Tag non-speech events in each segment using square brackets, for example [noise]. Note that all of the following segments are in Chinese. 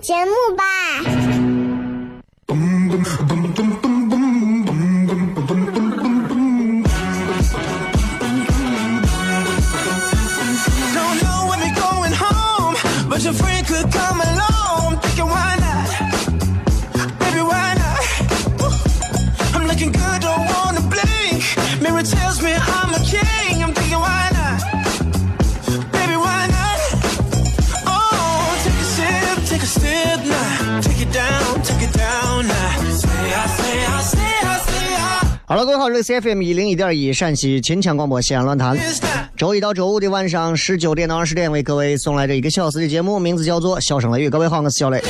节目吧。好了，各位好，这里是 FM 一零一点一陕西秦腔广播西安论坛，周一到周五的晚上十九点到二十点为各位送来这一个小时的节目，名字叫做《笑声雷雨》。各位好，我是小雷，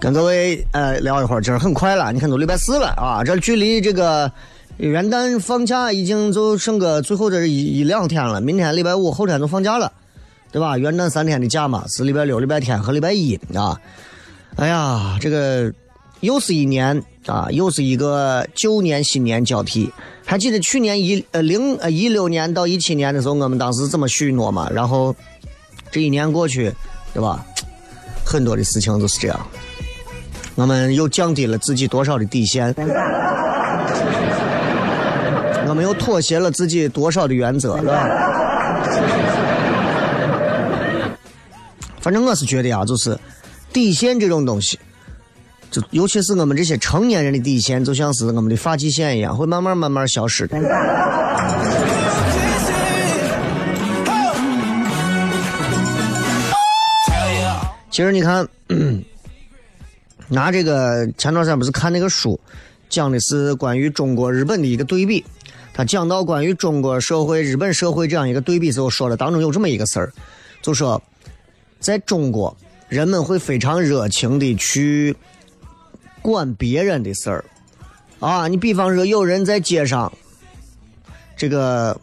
跟各位呃聊一会儿，今儿很快了，你看都礼拜四了啊，这距离这个元旦放假已经就剩个最后这一一两天了，明天礼拜五，后天就放假了，对吧？元旦三天的假嘛，是礼拜六、礼拜天和礼拜一啊。哎呀，这个。又是一年啊，又是一个旧年新年交替。还记得去年一呃零呃一六年到一七年的时候，我们当时怎么许诺嘛？然后这一年过去，对吧？很多的事情都是这样。我们又降低了自己多少的底线？我们又妥协了自己多少的原则？对吧？反正我是觉得啊，就是底线这种东西。就尤其是我们这些成年人的底线，就像是我们的发际线一样，会慢慢慢慢消失的。其实你看，[clears throat] 拿这个前段时间不是看那个书，讲的是关于中国日本的一个对比。他讲到关于中国社会、日本社会这样一个对比时候，说了当中有这么一个事儿，就说在中国人们会非常热情的去。管别人的事儿，啊，你比方说有人在街上，这个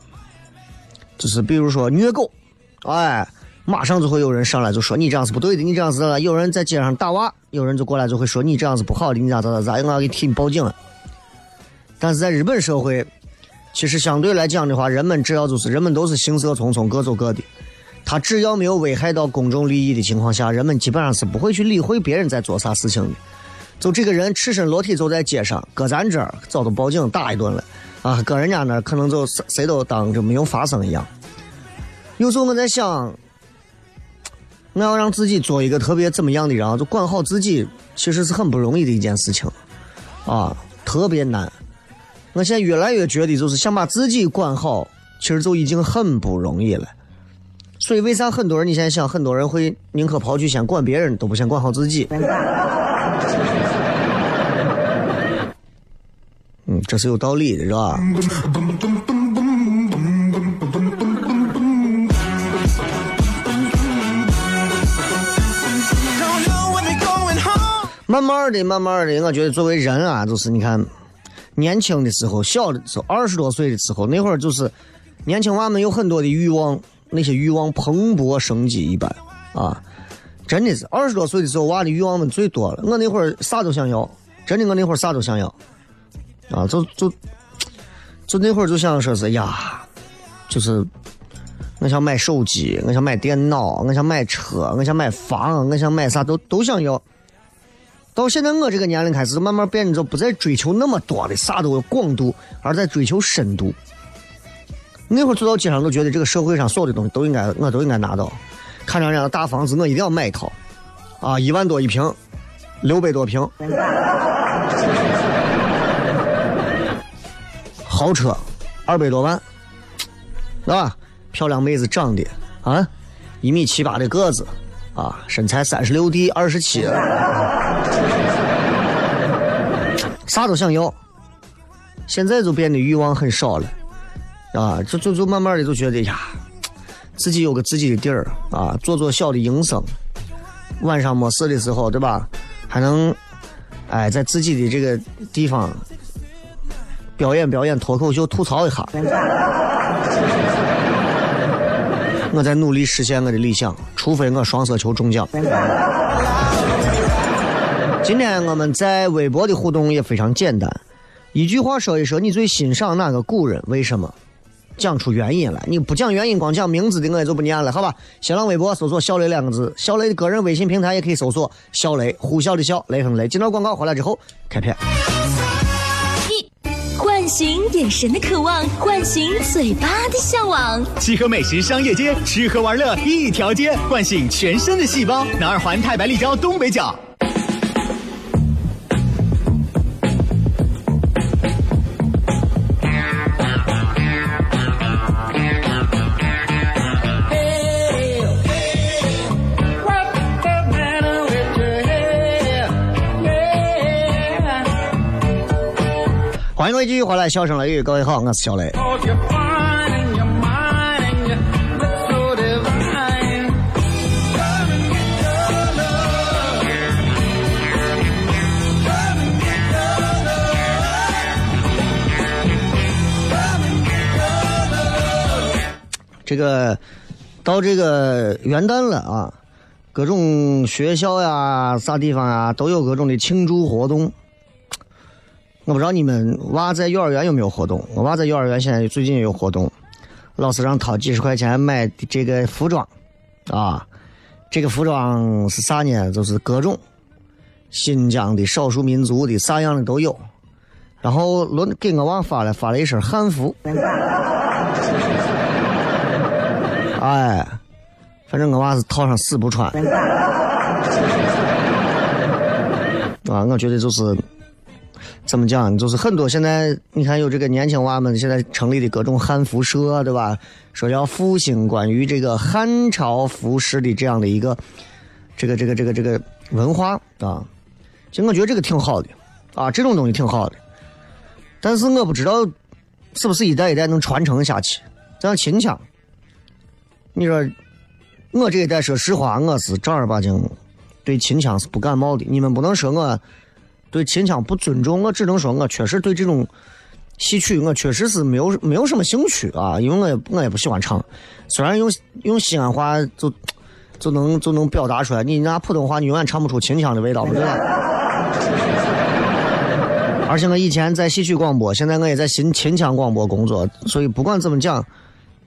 就是比如说虐狗，哎，马上就会有人上来就说你这样是不对的，你这样是有人在街上打娃，有人就过来就会说你这样是不好的，你咋咋咋咋，我要给替你报警了。但是在日本社会，其实相对来讲的话，人们只要就是人们都是行色匆匆，各走各的，他只要没有危害到公众利益的情况下，人们基本上是不会去理会别人在做啥事情的。就这个人赤身裸体走在街上，搁咱这儿早都报警打一顿了，啊，搁人家那儿可能就谁都当就没有发生一样。有时候我在想，我要让自己做一个特别怎么样的人，就管好自己，其实是很不容易的一件事情，啊，特别难。我现在越来越觉得，就是想把自己管好，其实就已经很不容易了。所以为啥很多人你现在想，很多人会宁可跑去先管别人，都不先管好自己。这是有道理的，是吧？慢慢的，慢慢的，我觉得作为人啊，就是你看，年轻的时候，小的时候，二十多岁的时候，那会儿就是年轻娃们有很多的欲望，那些欲望蓬勃生机一般啊，真的是二十多岁的时候，娃的欲望们最多了。我那会儿啥都想要，真的，我那会儿啥都想要。啊，就就就那会儿就想说是呀，就是我想买手机，我想买电脑，我想买车，我想买房，我想买啥都都想要。到现在我这个年龄开始慢慢变，就不再追求那么多的啥都广度，而在追求深度。那会儿走到街上都觉得这个社会上所有的东西都应该我都应该拿到，看上人家的大房子我一定要买一套，啊，一万多一平，六百多平，豪车二百多万，是吧？漂亮妹子长得啊，一米七八的个子，啊，身材三十六 D 二十七，[laughs] 啥都想要。现在就变得欲望很少了，啊，就就就慢慢的就觉得呀，自己有个自己的地儿啊，做做小的营生，晚上没事的时候，对吧？还能，哎，在自己的这个地方表演表演脱口秀，吐槽一下。我在努力实现我的理想，除非我双色球中奖。今天我们在微博的互动也非常简单，一句话说一说你最欣赏哪个古人，为什么？讲出原因来。你不讲原因，光讲名字的我也就不念了，好吧？新浪微博搜索“小雷”两个字，小雷的个人微信平台也可以搜索“小雷”，呼啸的啸，雷声雷。进到广告回来之后，开片。唤醒眼神的渴望，唤醒嘴巴的向往。七河美食商业街，吃喝玩乐一条街，唤醒全身的细胞。南二环太白立交东北角。欢迎各位继续回来，笑声雷雨，各位好，我是小雷。这个到这个元旦了啊，各种学校呀、啥地方呀，都有各种的庆祝活动。我不知道你们娃在幼儿园有没有活动？我娃在幼儿园现在最近也有活动，老师让掏几十块钱买这个服装，啊，这个服装是啥呢？就是各种新疆的少数民族的啥样的都有。然后轮给我娃发了发了一身汉服，[laughs] 哎，反正我娃是套上死不穿。[laughs] 啊，我觉得就是。怎么讲？就是很多现在你看有这个年轻娃们现在成立的各种汉服社，对吧？说要复兴关于这个汉朝服饰的这样的一个这个这个这个这个文化啊。其实我觉得这个挺好的啊，这种东西挺好的。但是我不知道是不是一代一代能传承下去。像秦腔，你说我这一代说实话，我是正儿八经对秦腔是不感冒的。你们不能说我。对秦腔不尊重，我只能说我确实对这种戏曲，我确实是没有没有什么兴趣啊，因为我也我也不喜欢唱。虽然用用西安话就就能就能表达出来，你拿普通话你永远唱不出秦腔的味道，不对吧？[laughs] 而且我以前在戏曲广播，现在我也在新秦腔广播工作，所以不管怎么讲，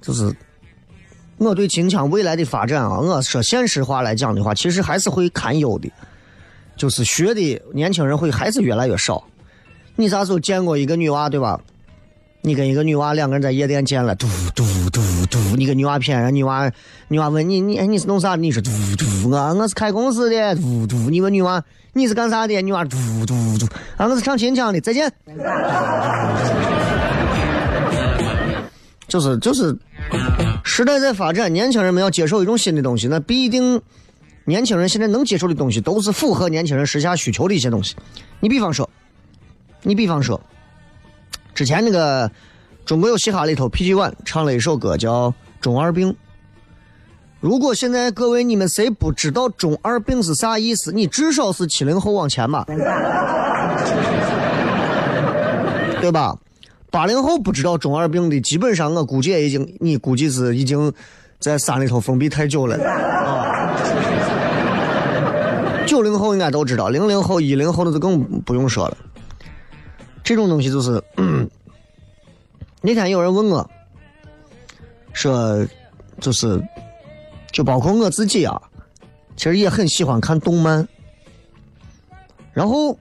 就是我对秦腔未来的发展啊，我说现实话来讲的话，其实还是会堪忧的。就是学的年轻人会还是越来越少。你啥时候见过一个女娃对吧？你跟一个女娃两个人在夜店见了，嘟嘟嘟嘟，你跟女娃骗人，女娃女娃问你你你是弄啥？你说嘟嘟，我我是开公司的，嘟嘟。你问女娃你是干啥的？女娃嘟嘟嘟，啊我是唱秦腔的，再见。就 [laughs] 是就是，时代在发展，年轻人们要接受一种新的东西，那必定。年轻人现在能接受的东西，都是符合年轻人时下需求的一些东西。你比方说，你比方说，之前那个《中国有嘻哈》里头，PG One 唱了一首歌叫《中二病》。如果现在各位你们谁不知道“中二病”是啥意思，你至少是七零后往前吧，[laughs] 对吧？八零后不知道“中二病”的，基本上我估计已经，你估计是已经在山里头封闭太久了 [laughs] 啊。九零后应该都知道，零零后、一零后的就更不用说了。这种东西就是，那天有人问我，说，就是，就包括我自己啊，其实也很喜欢看动漫。然后，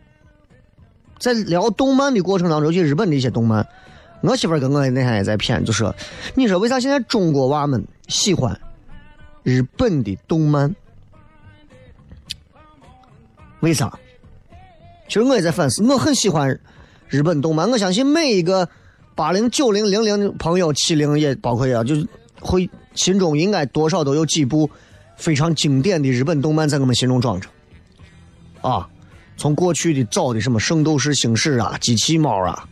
在聊动漫的过程当中，就日本的一些动漫，我媳妇跟我那天也在谝，就说，你说为啥现在中国娃们喜欢日本的动漫？为啥？其实我也在反思，我很喜欢日本动漫，我相信每一个。八零九零零零的朋友，七零也包括呀，就是会心中应该多少都有几部非常经典的日本动漫在我们心中装着。啊，从过去的早的什么《圣斗士星矢》啊、机器猫啊，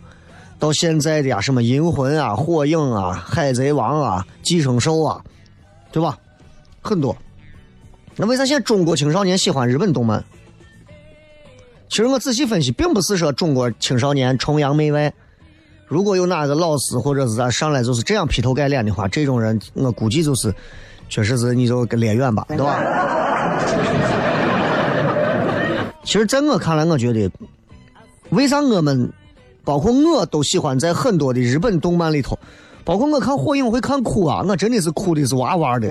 到现在的呀什么《银魂》啊、《火影》啊、《海贼王》啊、《寄生兽》啊，对吧？很多。那为啥现在中国青少年喜欢日本动漫？其实我仔细分析，并不是说中国青少年崇洋媚外。如果有哪个老师或者是咋上来就是这样劈头盖脸的话，这种人我估计就是，确实是你就离远吧，对吧？其实，在我看来，我觉得，为啥我们，包括我都喜欢在很多的日本动漫里头，包括我看火影会看哭啊，我真的是哭的是哇哇的，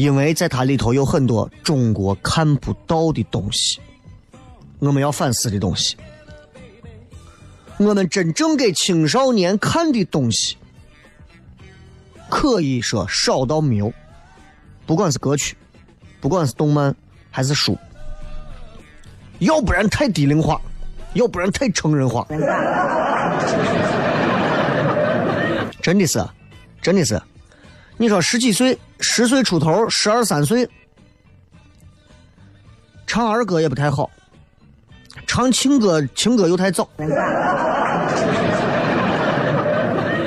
因为在它里头有很多中国看不到的东西，我们要反思的东西。我们真正给青少年看的东西，可以说少到没有。不管是歌曲，不管是动漫，还是书，要不然太低龄化，要不然太成人化。真的是，真的是。你说十几岁、十岁出头、十二三岁，唱儿歌也不太好。唱情歌，情歌又太早。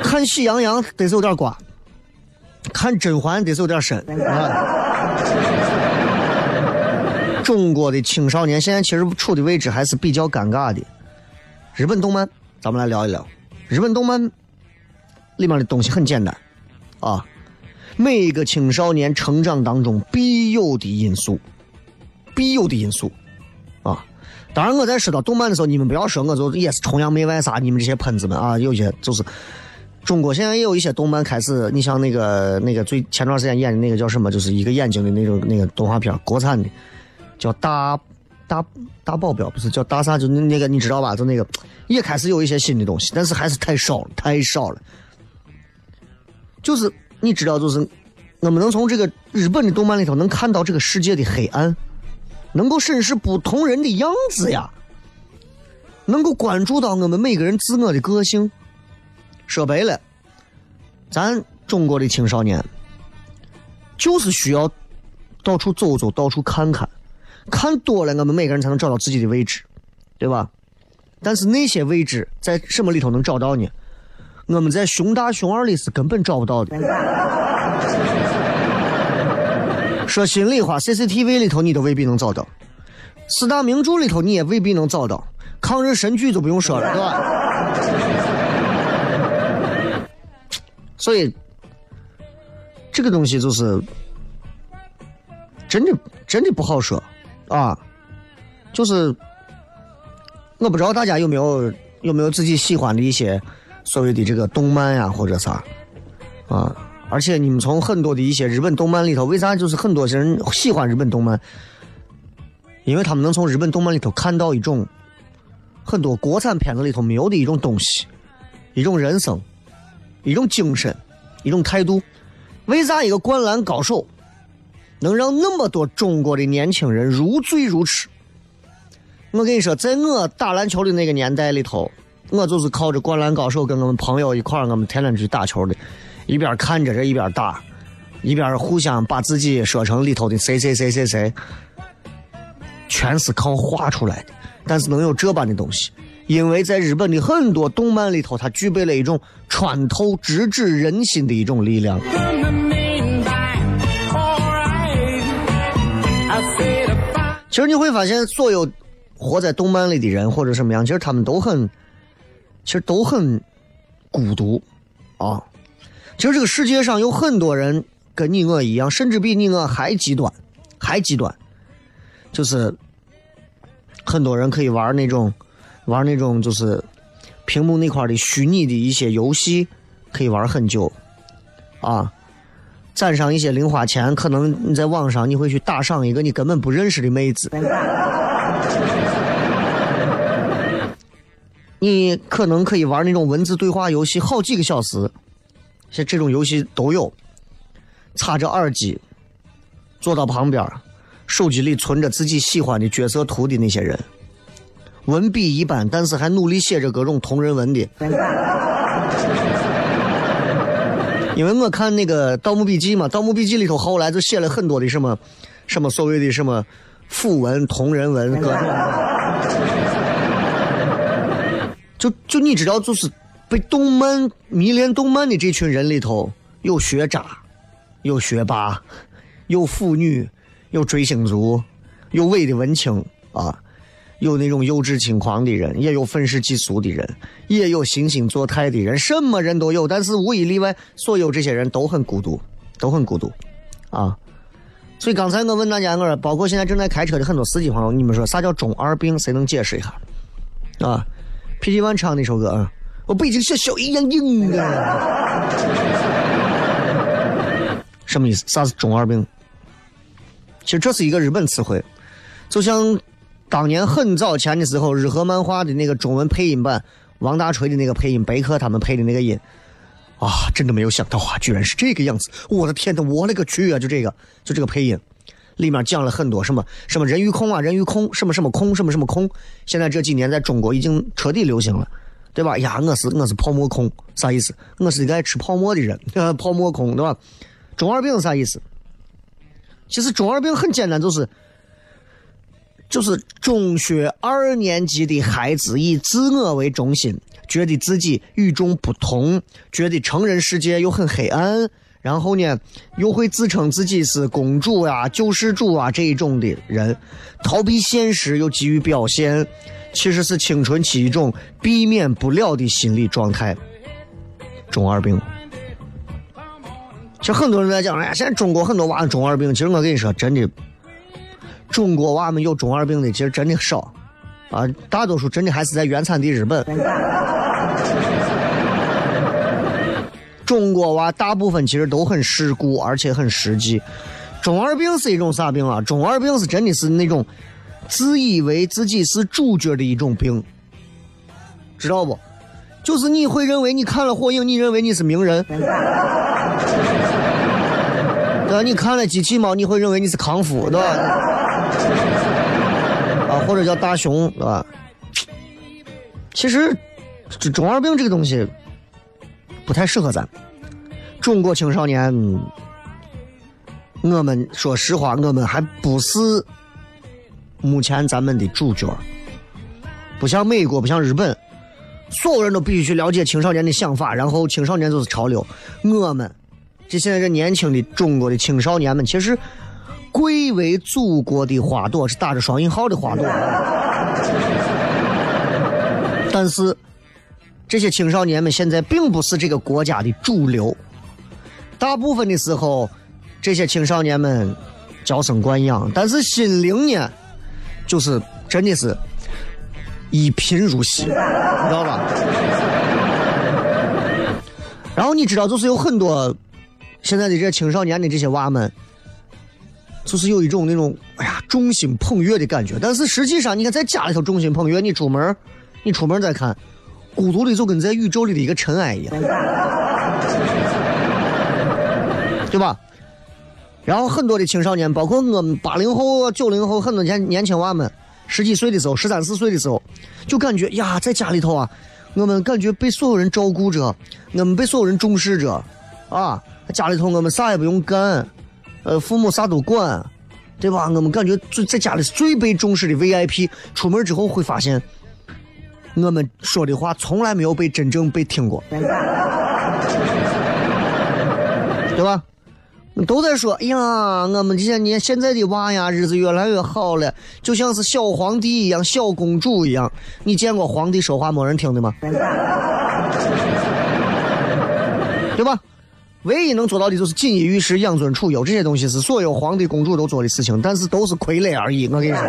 看喜羊羊得是有点瓜，看甄嬛得是有点深啊。[laughs] 中国的青少年现在其实处的位置还是比较尴尬的。日本动漫，咱们来聊一聊。日本动漫里面的东西很简单啊，每一个青少年成长当中必有的因素，必有的因素啊。当然，我在说到动漫的时候，你们不要说我就也是崇洋媚外啥，你们这些喷子们啊，有些就是中国现在也有一些动漫开始，你像那个那个最前段时间演的那个叫什么，就是一个眼睛的那种那个动画片，国产的，叫大大大保镖，不是叫大啥，就那那个你知道吧？就那个也开始有一些新的东西，但是还是太少了，太少了。就是你知道，就是我们能从这个日本的动漫里头能看到这个世界的黑暗。能够审视不同人的样子呀，能够关注到我们每个人自我的个性。说白了，咱中国的青少年就是需要到处走走，到处看看，看多了，我们每个人才能找到自己的位置，对吧？但是那些位置在什么里头能找到呢？我们在熊大、熊二里是根本找不到的。说心里话，CCTV 里头你都未必能找到，四大名著里头你也未必能找到，抗日神剧就不用说了，对吧？所以这个东西就是真的真的不好说啊，就是我不知道大家有没有有没有自己喜欢的一些所谓的这个动漫呀或者啥啊。而且你们从很多的一些日本动漫里头，为啥就是很多人喜欢日本动漫？因为他们能从日本动漫里头看到一种很多国产片子里头没有的一种东西，一种人生，一种精神，一种态度。为啥一个灌篮高手能让那么多中国的年轻人如醉如痴？我跟你说，在我打篮球的那个年代里头，我就是靠着灌篮高手跟我们朋友一块儿，我们天天去打球的。一边看着这一边打，一边互相把自己说成里头的谁谁谁谁谁，全是靠画出来的。但是能有这般的东西，因为在日本的很多动漫里头，它具备了一种穿透、直指人心的一种力量。其实你会发现，所有活在动漫里的人或者什么样，其实他们都很，其实都很孤独啊。其实这个世界上有很多人跟你我一样，甚至比你我还极端，还极端。就是很多人可以玩那种，玩那种就是屏幕那块的虚拟的一些游戏可以玩很久，啊，攒上一些零花钱，可能你在网上你会去打赏一个你根本不认识的妹子，你可能可以玩那种文字对话游戏好几个小时，像这种游戏都有，插着耳机，坐到旁边，手机里存着自己喜欢的角色图的那些人。文笔一般，但是还努力写着各种同人文的。因为我看那个《盗墓笔记》嘛，《盗墓笔记》里头后来就写了很多的什么，什么所谓的什么符文、同人文，各种。就就你知道，就是被动漫迷恋动漫的这群人里头，有学渣，有学霸，有腐女，有追星族，有伪的文青啊。有那种幼稚轻狂的人，也有愤世嫉俗的人，也有惺惺作态的人，什么人都有。但是无一例外，所有这些人都很孤独，都很孤独，啊！所以刚才我问大家，我说包括现在正在开车的很多司机朋友，你们说啥叫中二病？谁能解释一下？啊？PT One 唱那首歌啊，我北京小小一样硬啊！什么意思？啥是中二病？其实这是一个日本词汇，就像。当年很早前的时候，日和漫画的那个中文配音版，王大锤的那个配音，白客他们配的那个音，啊，真的没有想到啊，居然是这个样子！我的天呐，我勒个去啊！就这个，就这个配音，里面讲了很多什么什么人鱼空啊，人鱼空，什么什么空，什么什么空。现在这几年在中国已经彻底流行了，对吧？呀，我是我是泡沫空，啥意思？我是一个爱吃泡沫的人，[laughs] 泡沫空，对吧？中二病啥意思？其实中二病很简单，就是。就是中学二年级的孩子以自我为中心，觉得自己与众不同，觉得成人世界又很黑暗，然后呢，又会自称自己是公主啊、救世主啊这一种的人，逃避现实又急于表现，其实是青春期一种避免不了的心理状态。中二病。其实很多人在讲，哎呀，现在中国很多娃中二病。其实我跟你说，真的。中国娃们有中二病的其实真的少，啊，大多数真的还是在原产地日本。中国娃大部分其实都很世故，而且很实际。中二病是一种啥病啊？中二病是真的是那种自以为自己是主角的一种病，知道不？就是你会认为你看了火影，你认为你是名人。对吧？你看了机器猫，你会认为你是康夫，对吧？啊，或者叫大雄，对吧？其实，这中二病这个东西不太适合咱中国青少年。我们说实话，我们还不是目前咱们的主角，不像美国，不像日本，所有人都必须去了解青少年的想法，然后青少年就是潮流。我们。这现在这年轻的中国的青少年们，其实贵为祖国的花朵，是打着双引号的花朵。但是这些青少年们现在并不是这个国家的主流，大部分的时候，这些青少年们娇生惯养，但是心灵呢，就是真的是一贫如洗，知道吧？[laughs] 然后你知道，就是有很多。现在的这青少年的这些娃们，就是有一种那种哎呀众星捧月的感觉，但是实际上，你看在家里头众星捧月，你出门，你出门再看，孤独的就跟在宇宙里的一个尘埃一样，对吧？然后很多的青少年，包括我们八零后、九零后很多年年轻娃们，十几岁的时候，十三四岁的时候，就感觉呀，在家里头啊，我们感觉被所有人照顾着，我们被所有人重视着，啊。家里头我们啥也不用干，呃，父母啥都管，对吧？我们感觉最在家里是最被重视的 VIP。出门之后会发现，我们说的话从来没有被真正被听过，对吧？都在说，哎呀，我们这些年现在的娃呀，日子越来越好了，就像是小皇帝一样，小公主一样。你见过皇帝说话没人听的吗？对吧？唯一能做到的就是锦衣玉食、养尊处优，这些东西是所有皇帝公主都做的事情，但是都是傀儡而已。我跟你说，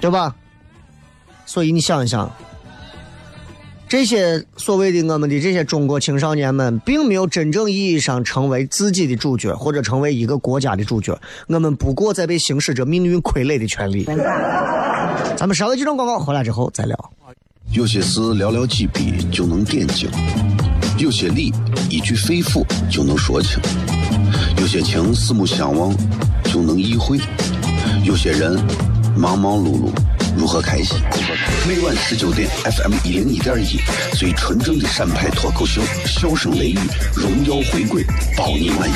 对吧？所以你想一想，这些所谓的我们的这些中国青少年们，并没有真正意义上成为自己的主角，或者成为一个国家的主角。我们不过在被行使着命运傀儡的权利。咱们稍微几段广告，回来之后再聊。有些事寥寥几笔就能点睛，有些理一句肺腑就能说清，有些情四目相望就能意会，有些人忙忙碌碌。如何开心？每晚十九点，FM 一零一点一，最纯正的陕派脱口秀，笑声雷雨，荣耀回归，包你满意。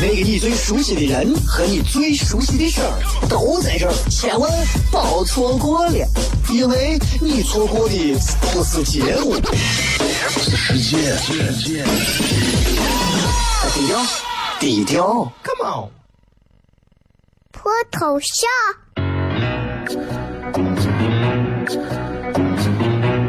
那个你最熟悉的人和你最熟悉的事儿都在这儿，千万别错过了，因为你错过的不是节目，是世界。低调，低调，Come on，脱头像。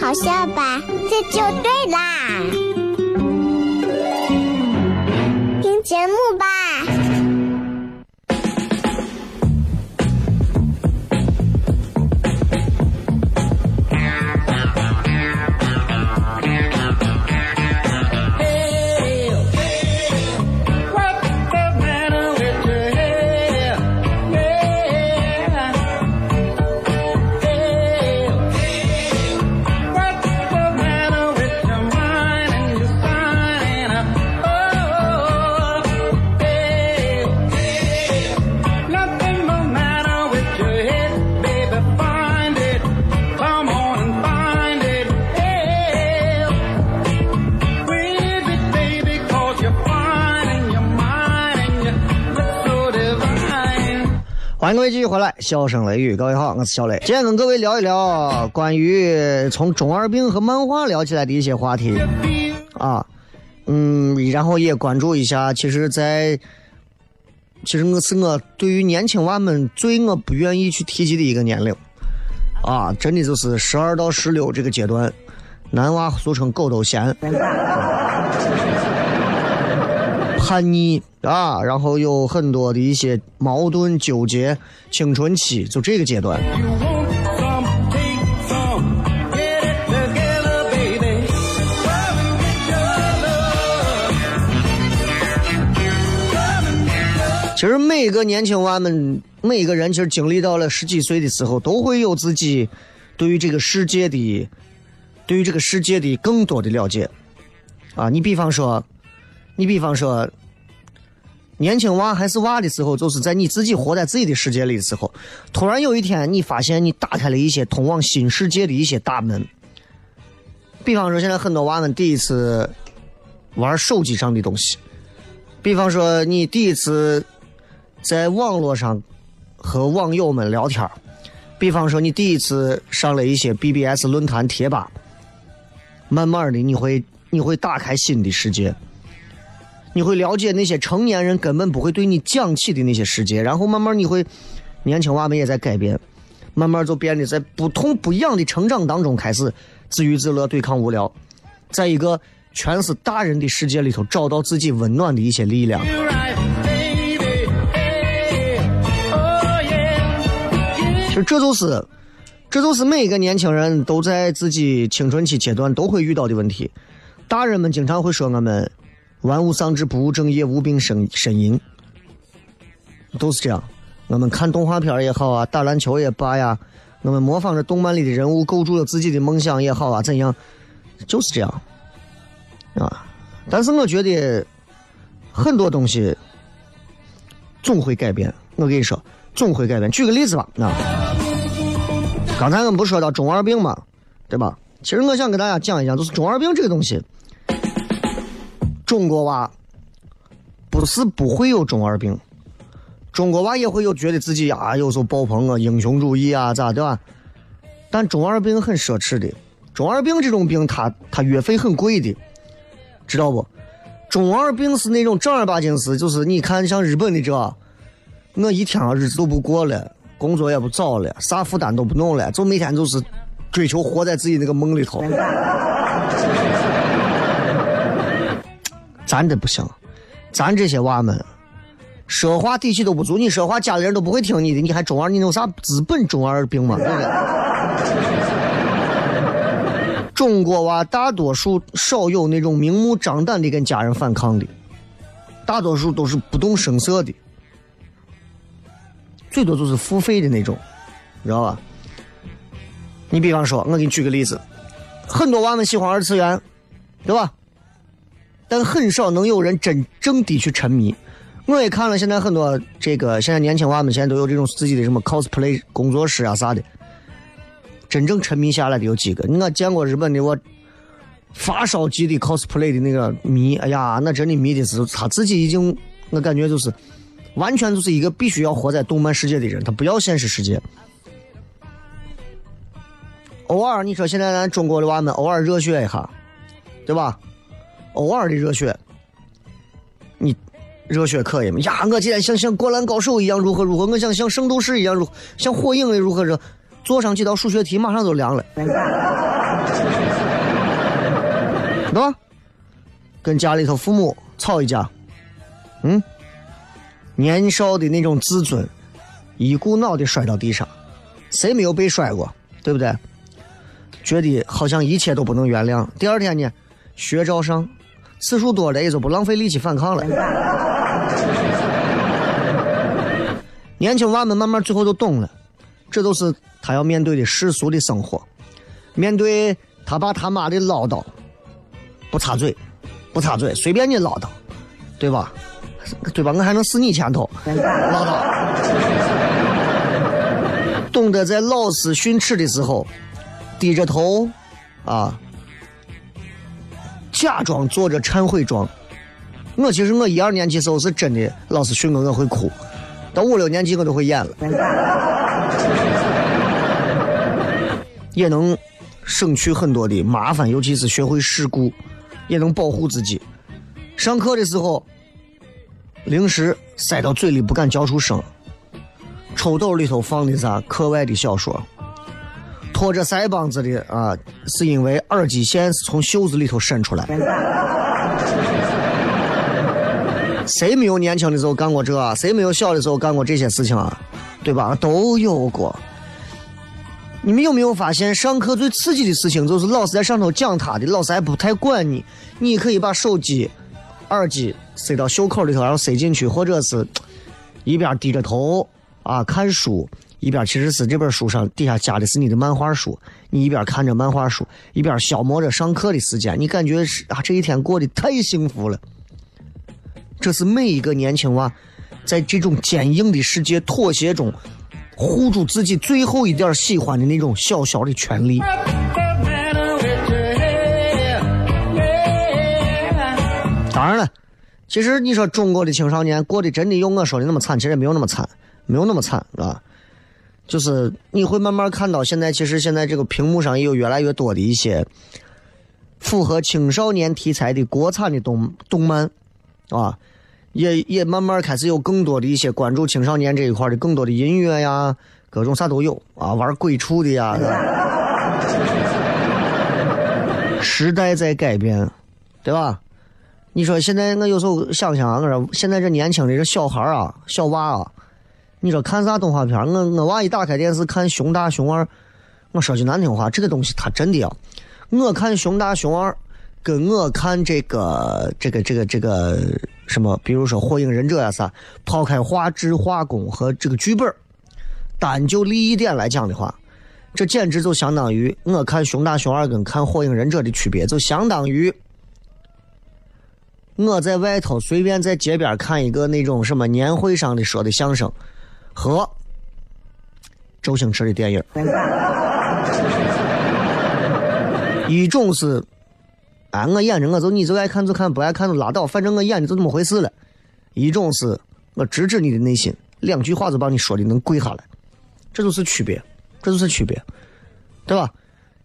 好笑吧？这就对啦，欢迎各位继续回来，笑声雷雨，各位好，我是小雷。今天跟各位聊一聊关于从中二病和漫画聊起来的一些话题啊，嗯，然后也关注一下，其实，在其实我是我对于年轻娃们最我不愿意去提及的一个年龄啊，真的就是十二到十六这个阶段，男娃俗称狗都嫌。叛逆啊，然后有很多的一些矛盾纠结，青春期就这个阶段。其实每个年轻娃们，每个人其实经历到了十几岁的时候，都会有自己对于这个世界的，对于这个世界的更多的了解。啊，你比方说。你比方说，年轻娃还是娃的时候，就是在你自己活在自己的世界里的时候，突然有一天，你发现你打开了一些通往新世界的一些大门。比方说，现在很多娃们第一次玩手机上的东西，比方说你第一次在网络上和网友们聊天比方说你第一次上了一些 BBS 论坛贴吧，慢慢的你会你会打开新的世界。你会了解那些成年人根本不会对你讲起的那些世界，然后慢慢你会，年轻娃们也在改变，慢慢就变得在不痛不痒的成长当中开始自娱自乐，对抗无聊，在一个全是大人的世界里头找到自己温暖的一些力量。其实这就是，这就是每一个年轻人都在自己青春期阶段都会遇到的问题。大人们经常会说我们。玩物丧志，不务正业，无病呻呻吟，都是这样。我们看动画片也好啊，打篮球也罢呀，我们模仿着动漫里的人物，构筑了自己的梦想也好啊，怎样，就是这样啊。但是我觉得很多东西总会改变。我跟你说，总会改变。举个例子吧，啊，刚才我们不说到中二病嘛，对吧？其实我想跟大家讲一讲，就是中二病这个东西。中国娃不是不会有中二病，中国娃也会有觉得自己啊有时候爆棚啊英雄主义啊咋的，但中二病很奢侈的，中二病这种病，它它药费很贵的，知道不？中二病是那种正儿八经是，就是你看像日本的这，我一天日子都不过了，工作也不找了，啥负担都不弄了，就每天就是追求活在自己那个梦里头。咱这不行，咱这些娃们，说话底气都不足，你说话家里人都不会听你的，你还中二，你有啥资本中二病吗？对不对？中国娃大多数少有那种明目张胆的跟家人反抗的，大多数都是不动声色的，最多就是付费的那种，你知道吧？你比方说，我给你举个例子，很多娃们喜欢二次元，对吧？但很少能有人真正的去沉迷。我也看了，现在很多这个现在年轻娃们现在都有这种自己的什么 cosplay 工作室啊啥的。真正沉迷下来的有几个？我见过日本的我发烧级的 cosplay 的那个迷，哎呀，那真的迷的是他自己已经，我感觉就是完全就是一个必须要活在动漫世界的人，他不要现实世界。偶尔你说现在咱中国的娃们偶尔热血一下，对吧？偶尔的热血，你热血可以吗？呀，我今天想像灌篮高手一样如何如何，我想像圣斗士一样如像火影的如何如何，做上几道数学题马上就凉了，[laughs] 对吧？跟家里头父母吵一架，嗯，年少的那种自尊，一股脑的摔到地上，谁没有被摔过，对不对？觉得好像一切都不能原谅。第二天呢，学照上，次数多了也就不浪费力气反抗了。[laughs] 年轻娃们慢慢最后都懂了，这都是他要面对的世俗的生活，面对他爸他妈的唠叨，不插嘴，不插嘴，随便你唠叨，对吧？对吧？我还能死你前头，[laughs] 唠叨。懂得在老师训斥的时候。低着头，啊，假装做着忏悔状。我其实我一二年级时候是真的，老师训我我会哭，到五六年级我都会演了，也能省去很多的麻烦，尤其是学会事故，也能保护自己。上课的时候，零食塞到嘴里不敢叫出声，抽兜里头放的啥课外的小说。摸着腮帮子的啊，是因为耳机线是从袖子里头伸出来。谁没有年轻的时候干过这？啊谁没有小的时候干过这些事情啊？对吧？都有过。你们有没有发现，上课最刺激的事情就是老师在上头讲他的，老师还不太管你，你可以把手机、耳机塞到袖口里头，然后塞进去，或者是一边低着头啊看书。一边其实是这本书上底下加的是你的漫画书，你一边看着漫画书，一边消磨着上课的时间，你感觉是啊，这一天过得太幸福了。这是每一个年轻娃在这种坚硬的世界妥协中，护住自己最后一点喜欢的那种小小的权利。当然了，其实你说中国的青少年过得真的有我说的那么惨，其实也没有那么惨，没有那么惨，啊。就是你会慢慢看到，现在其实现在这个屏幕上也有越来越多的一些符合青少年题材的国产的动动漫，啊，也也慢慢开始有更多的一些关注青少年这一块的更多的音乐呀，各种啥都有啊，玩鬼畜的呀。[laughs] 时代在改变，对吧？你说现在我有时候想想，我说现在这年轻的这小孩啊，小娃啊。你说看啥动画片？我我娃一打开电视看《熊大熊二》，我说句难听话，这个东西他真的要。我看《熊大熊二》，跟我看这个这个这个这个什么，比如说《火影忍者》呀啥，抛开画质、画工和这个剧本，单就利益点来讲的话，这简直就相当于我看《熊大熊二》跟看《火影忍者》的区别，就相当于我在外头随便在街边看一个那种什么年会上的说的相声。和周星驰的电影，[laughs] 一种是，啊，我演着我就你就爱看就看，不爱看就拉倒，反正我演的就这么回事了。一种是我直指你的内心，两句话就把你说的能跪下来，这就是区别，这就是区别。对吧？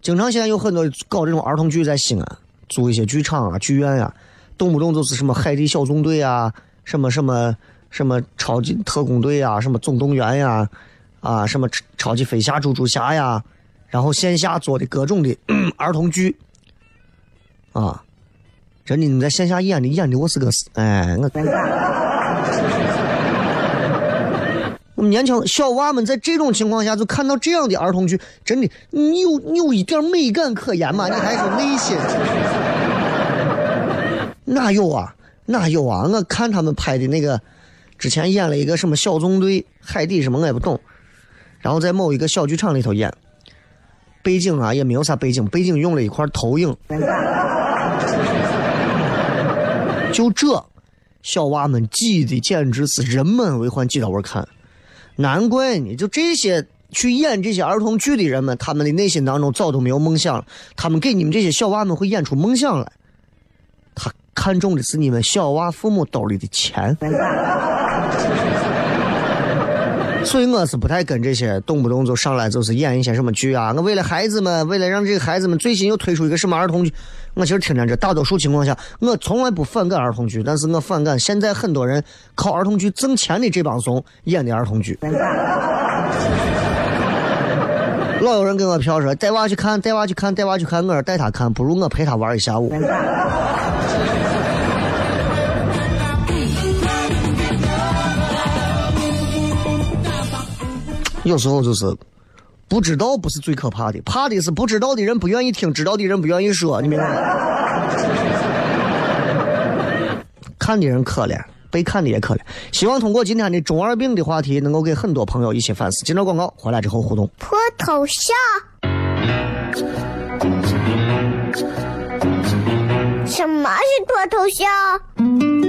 经常现在有很多搞这种儿童剧在西安租一些剧场啊、剧院呀、动不动就是什么海底小纵队啊，什么什么什么超级特工队呀，什么总动员呀，啊，什么超级飞侠、猪猪侠呀，然后线下做的各种的 [clears throat] 儿童剧，啊，真的你在线下演的演的我是个哎我。我们年轻小娃们在这种情况下就看到这样的儿童剧，真的，你有你有一点美感可言吗？你还说内心？哪有啊？哪有啊？我看他们拍的那个，之前演了一个什么小纵队、海底什么我也不懂，然后在某一个小剧场里头演，背景啊也没有啥背景，背景用了一块投影，就这，小娃们挤的简直是人满为患，挤到我看。难怪呢，就这些去演这些儿童剧的人们，他们的内心当中早都没有梦想了。他们给你们这些小娃们会演出梦想来，他看中的是你们小娃父母兜里的钱。[laughs] 所以我是不太跟这些动不动就上来就是演一些什么剧啊。我为了孩子们，为了让这个孩子们最新又推出一个什么儿童剧，我其实听着这大多数情况下，我从来不反感儿童剧，但是我反感现在很多人靠儿童剧挣钱的这帮怂演的儿童剧。[laughs] 老有人给我飘说带娃去看，带娃去看，带娃去看，我说带他看，不如我陪他玩一下午。有时候就是不知道不是最可怕的，怕的是不知道的人不愿意听，知道的人不愿意说，你明白吗？[laughs] 看的人可怜，被看的也可怜。希望通过今天的中二病的话题，能够给很多朋友一些反思。接着广告回来之后互动。脱头像？什么是脱头像？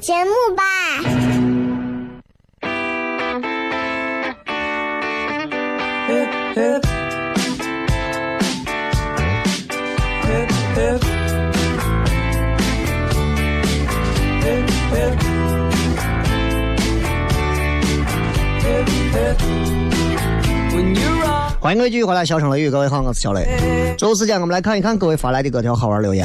节目吧。欢迎各位继续回来，小声雷雨，各位好，我是小雷。最后时间，我们来看一看各位发来的各条好玩留言。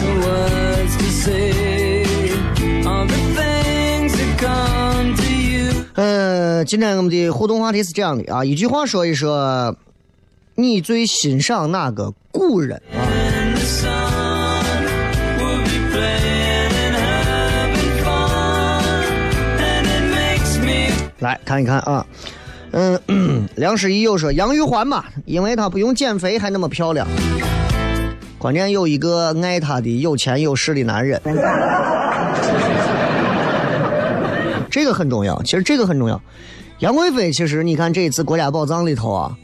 呃，今天我们的互动话题是这样的啊，一句话说一说，你最欣赏哪个古人啊？来看一看啊，嗯，梁诗怡又说杨玉环嘛，因为她不用减肥还那么漂亮，关键有一个爱她的有钱有势的男人。这个很重要，其实这个很重要。杨贵妃其实你看这一次国家宝藏里头啊，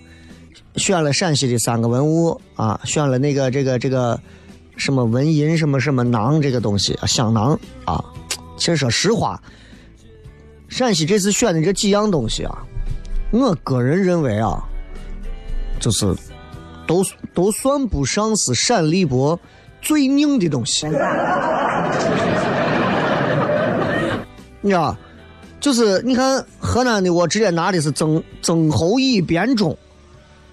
选了陕西的三个文物啊，选了那个这个这个什么纹银什么什么囊这个东西香囊啊。其实说实话，陕西这次选的这几样东西啊，我个人认为啊，就是都都算不上是陕历博最硬的东西。你知道？就是你看河南的，我直接拿的是曾曾侯乙编钟。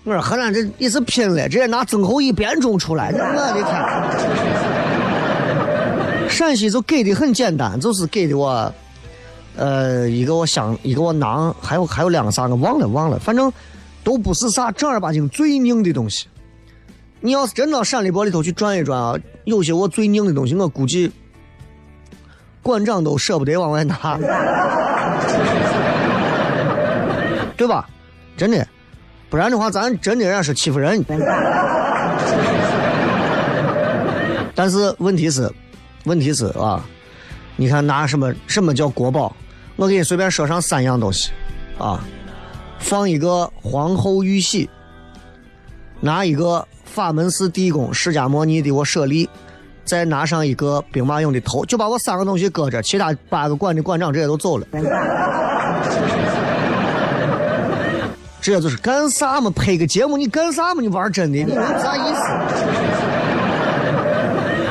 我说河南这也是拼了，直接拿曾侯乙编钟出来，我的天！陕西就给的很简单，就是给的我，呃，一个我香，一个我囊，还有还有两个啥，我忘了忘了，反正都不是啥正儿八经最硬的东西。你要是真到陕历博里头去转一转啊，有些我最硬的东西，我估计。馆长都舍不得往外拿，对吧？真的，不然的话，咱真的人家是欺负人。[laughs] 但是问题是，问题是啊，你看拿什么什么叫国宝？我给你随便说上三样东西啊，放一个皇后玉玺，拿一个法门寺地宫释迦摩尼的我舍利，再拿上一个兵马俑的头，就把我三个东西搁着，其他八个馆的馆长这些都走了。这就是干啥嘛？拍个节目你干啥嘛？你玩真的，你有啥意思？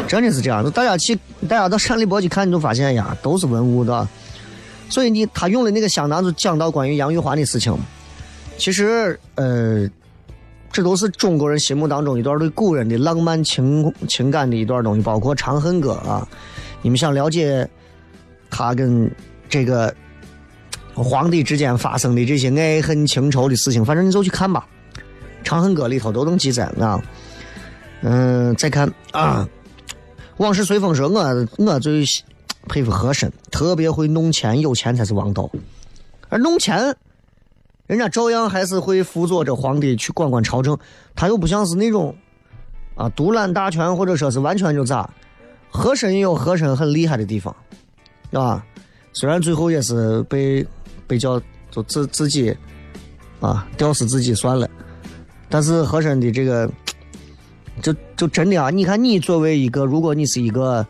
真的是这样，大家去，大家到山里博去看，你就发现呀，都是文物的。所以你他用的那个香囊就讲到关于杨玉环的事情。其实，呃，这都是中国人心目当中一段对古人的浪漫情情感的一段东西，包括《长恨歌》啊。你们想了解他跟这个皇帝之间发生的这些爱恨情仇的事情，反正你就去看吧，《长恨歌》里头都能记载啊。嗯，再看啊，《往事随风》说，我我最佩服和珅，特别会弄钱，有钱才是王道，而弄钱。人家照样还是会辅佐着皇帝去管管朝政，他又不像是那种啊独揽大权或者说是完全就咋。和珅也有和珅很厉害的地方，啊，虽然最后也是被被叫就自自己啊吊死自己算了，但是和珅的这个就就真的啊，你看你作为一个，如果你是一个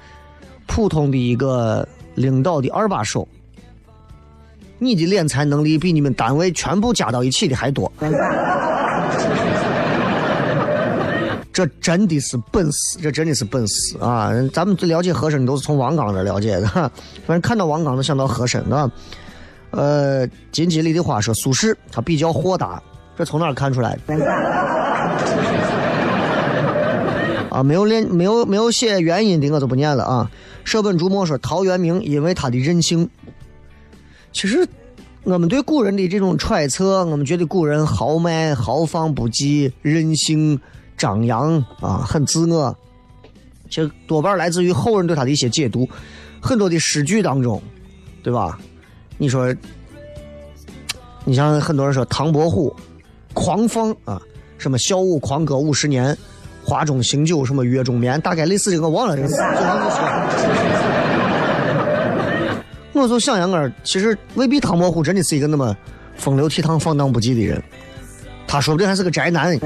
普通的一个领导的二把手。你的敛财能力比你们单位全部加到一起的还多，这真的是本事，这真的是本事啊！咱们最了解和珅都是从王刚这了解的，反正看到王刚就想到和珅啊。呃，金吉里的话说，苏轼他比较豁达，这从哪儿看出来的？[laughs] 啊，没有练，没有没有写原因的，我就不念了啊。舍本逐末说，陶渊明因为他的任性。其实，我们对古人的这种揣测，我们觉得古人豪迈、豪放不羁、任性、张扬啊，很自我。其实多半来自于后人对他的一些解读。很多的诗句当中，对吧？你说，你像很多人说唐伯虎狂放啊，什么笑舞狂歌五十年，花中醒酒，什么月中眠，大概类似这个，忘了这个词，就忘了。我就想想个，其实未必唐伯虎真的是一个那么风流倜傥、放荡不羁的人，他说不定还是个宅男，[laughs]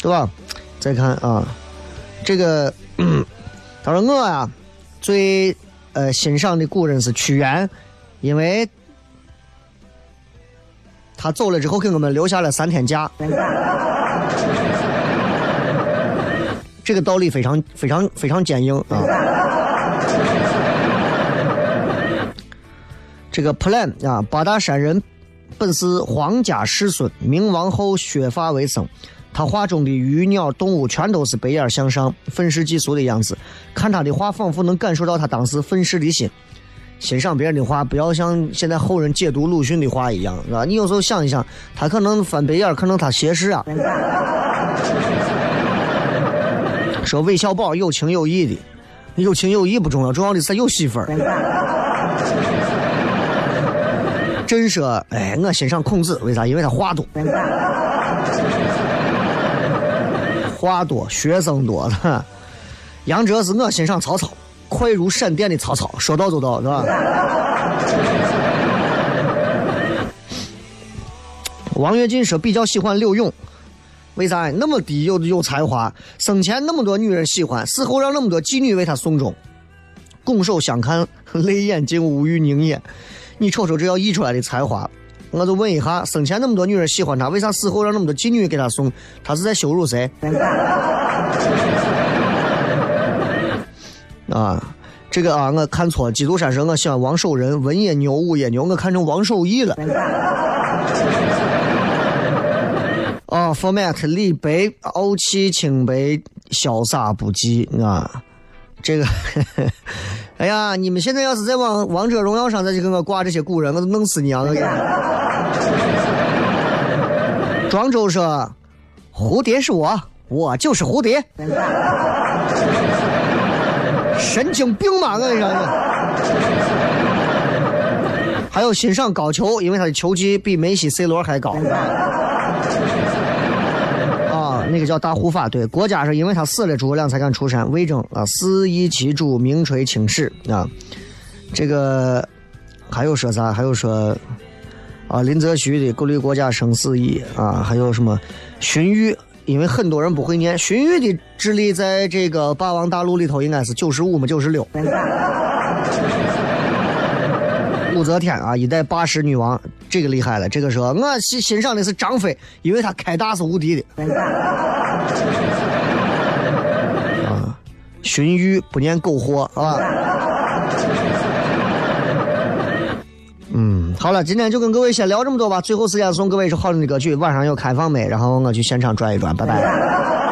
对吧？再看啊，这个 [clears throat] 他说我呀最呃欣赏的古人是屈原，因为他走了之后给我们留下了三天假。[laughs] 这个道理非常非常非常坚硬啊！这个 plan 啊，八大山人本是皇家世孙，明王后削发为僧。他画中的鱼鸟动物全都是背眼向上、愤世嫉俗的样子。看他的画，仿佛能感受到他当时愤世的心。欣赏别人的画，不要像现在后人解读鲁迅的话一样，是吧？你有时候想一想，他可能翻白眼，可能他斜视啊。说韦小宝有情有义的，有情有义不重要，重要的是有媳妇儿。朕说，哎，我欣赏孔子，为啥？因为他话多，话多，学生多的。杨哲是我欣赏曹操，快如闪电的曹操，说到做到，是吧？王跃进说比较喜欢柳永。为啥那么低有有才华，生前那么多女人喜欢，死后让那么多妓女为他送终，拱手相看，[laughs] 泪眼竟无语凝噎。你瞅瞅这要溢出来的才华，我就问一下，生前那么多女人喜欢他，为啥死后让那么多妓女给他送？他是在羞辱谁？[laughs] 啊，这个啊，我看错，基督山神我喜欢王守仁，文也牛，武也牛，我看成王守义了。[laughs] 啊，format 李白傲气清白，潇洒不羁啊！这个，[laughs] 哎呀，你们现在要是在王王者荣耀上再去给我挂这些古人，我都弄死你啊！庄周说：“蝴蝶是我，我就是蝴蝶。”神经病吗？我跟你说，还有欣赏高球，因为他的球技比梅西、C 罗还高。啊那个叫大护法，对，国家是因为他死了，诸葛亮才敢出山。魏征啊，四夷其主，名垂青史啊。这个还有说啥？还有说啊，林则徐的《顾虑国家生死以》啊，还有什么荀彧，因为很多人不会念荀彧的智力，在这个《霸王大陆》里头应该是九十五嘛，九十六。武则天啊，一代八十女王，这个厉害了。这个时候我欣欣赏的是张飞，因为他开大是无敌的。[laughs] 啊，荀彧不念苟活啊。好了，今天就跟各位先聊这么多吧。最后时间送各位一首好听的歌曲，晚上有开放没？然后我去现场转一转，拜拜。